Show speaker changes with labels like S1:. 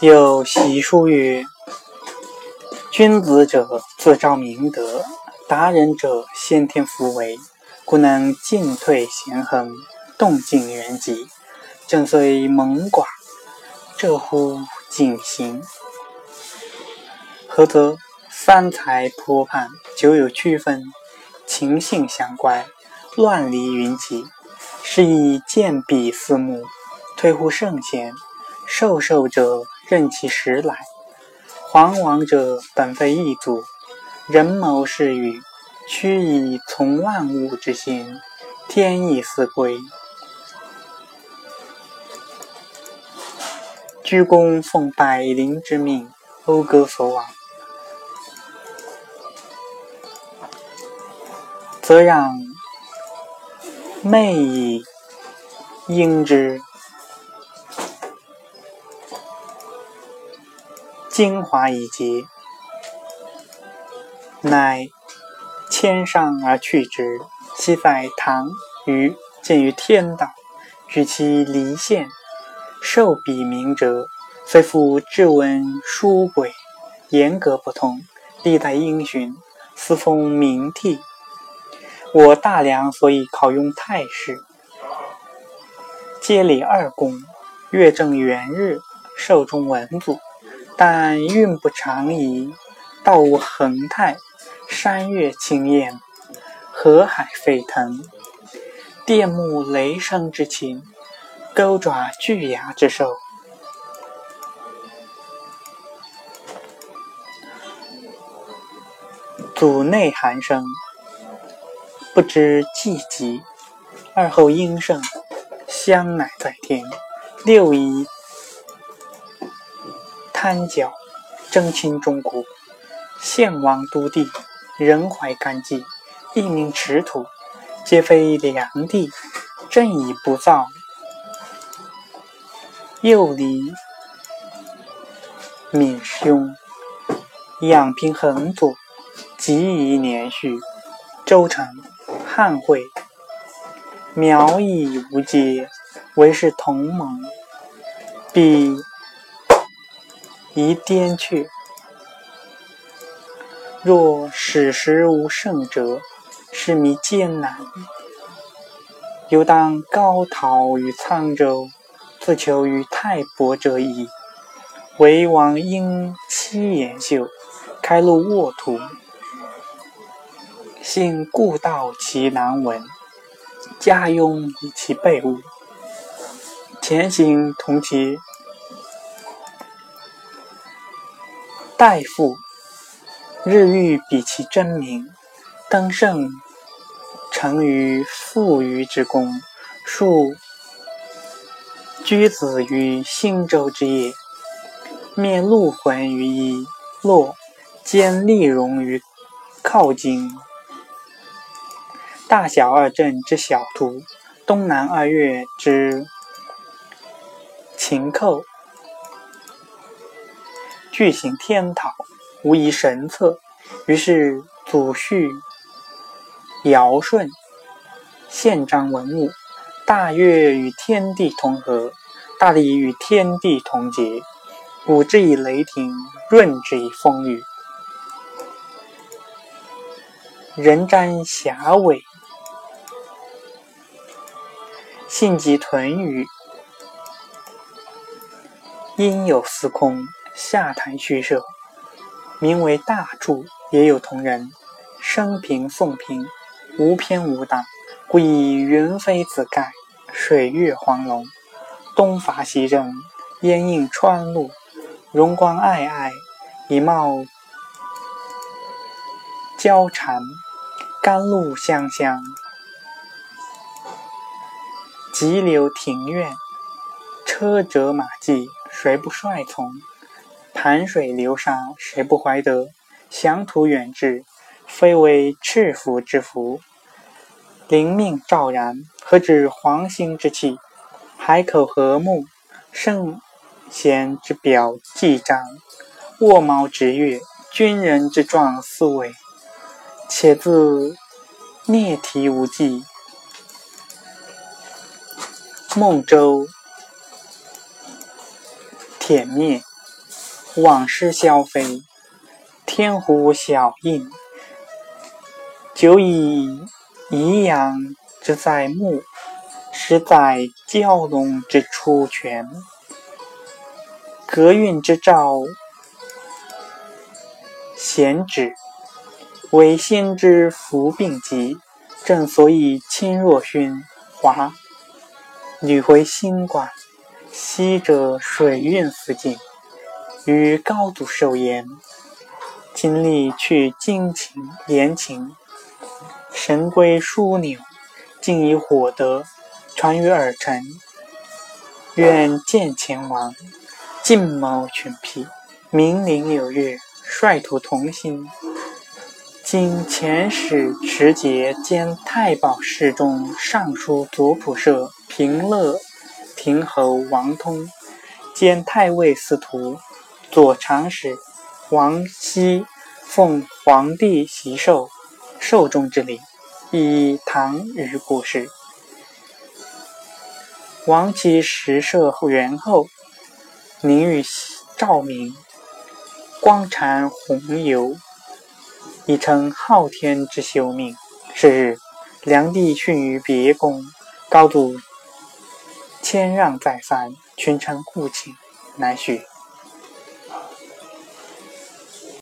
S1: 有习书曰：“君子者自昭明德，达人者先天福为，故能进退咸衡，动静圆吉，正虽蒙寡，这乎谨行。何则？三才颇判，久有区分，情性相乖，乱离云集，是以见彼四目，退乎圣贤。授受者。”任其时来，皇王者本非一族，人谋事与，屈以从万物之心，天意思归。鞠躬奉百灵之命，讴歌所往，则让媚以应之。精华已竭，乃迁上而去之。昔在唐虞，见于天道，举其离县，受彼名者，虽复质文书轨，严格不通，历代英雄，私封名替。我大梁所以考用太师，皆礼二公，月正元日，寿终文祖。但运不长宜，道无恒泰，山岳青艳，河海沸腾，电木雷声之情，钩爪巨牙之兽，祖内寒声，不知寂极。二后应盛，香乃在天。六一。三角，争亲中国，献王都地，人怀干绩，一名持土，皆非良地，朕以不造。又离闵兄，养平衡左，吉宜连续，周成汉会，苗裔无阶，唯是同盟，必。宜颠却。若史实无胜者，是迷艰难。犹当高陶于沧州，自求于泰伯者矣。为王应七言秀，开路沃土。幸故道其难闻，家庸以其备物。前行同其。大夫日欲比其真名，登圣成于富余之功，数居子于兴周之业，灭鹿魂于一洛，兼利戎于靠京。大小二镇之小徒，东南二岳之秦寇。巨行天讨，无疑神策。于是祖序尧舜，宪章文武，大乐与天地同和，大礼与天地同节。鼓之以雷霆，润之以风雨。人瞻霞尾，信及屯宇，应有司空。下谈虚设，名为大柱，也有同人。生平宋平，无偏无党，故以云飞子盖，水月黄龙，东伐西征，烟映川路，荣光皑皑，以貌交缠，甘露香香，急流庭院，车辙马迹，谁不率从？潭水流沙，谁不怀德？祥途远至，非为赤福之福。灵命昭然，何止黄兴之气？海口和睦，圣贤之表记章，卧毛直跃，军人之状思维。且自灭题无忌，孟州殄灭。往事消飞，天湖晓映。久以遗阳之在目，实在蛟龙之出泉。格运之兆，贤止，为先之服病疾。正所以清若熏华，女回心馆，昔者水运似尽，于高祖寿焉。今历去金禽言禽，神龟枢纽，竟以火德传于尔臣。愿见前王，尽谋群辟，明灵有月，率土同心。今遣使持节兼太保侍中、尚书左仆射平乐亭侯王通，兼太尉司徒、左长史王熙奉皇帝袭寿，寿终之礼，以唐于故事。王其实摄元后，名誉照明，光产红油。已称昊天之休命。是日，梁帝逊于别宫，高祖谦让再三，群臣互请，乃许。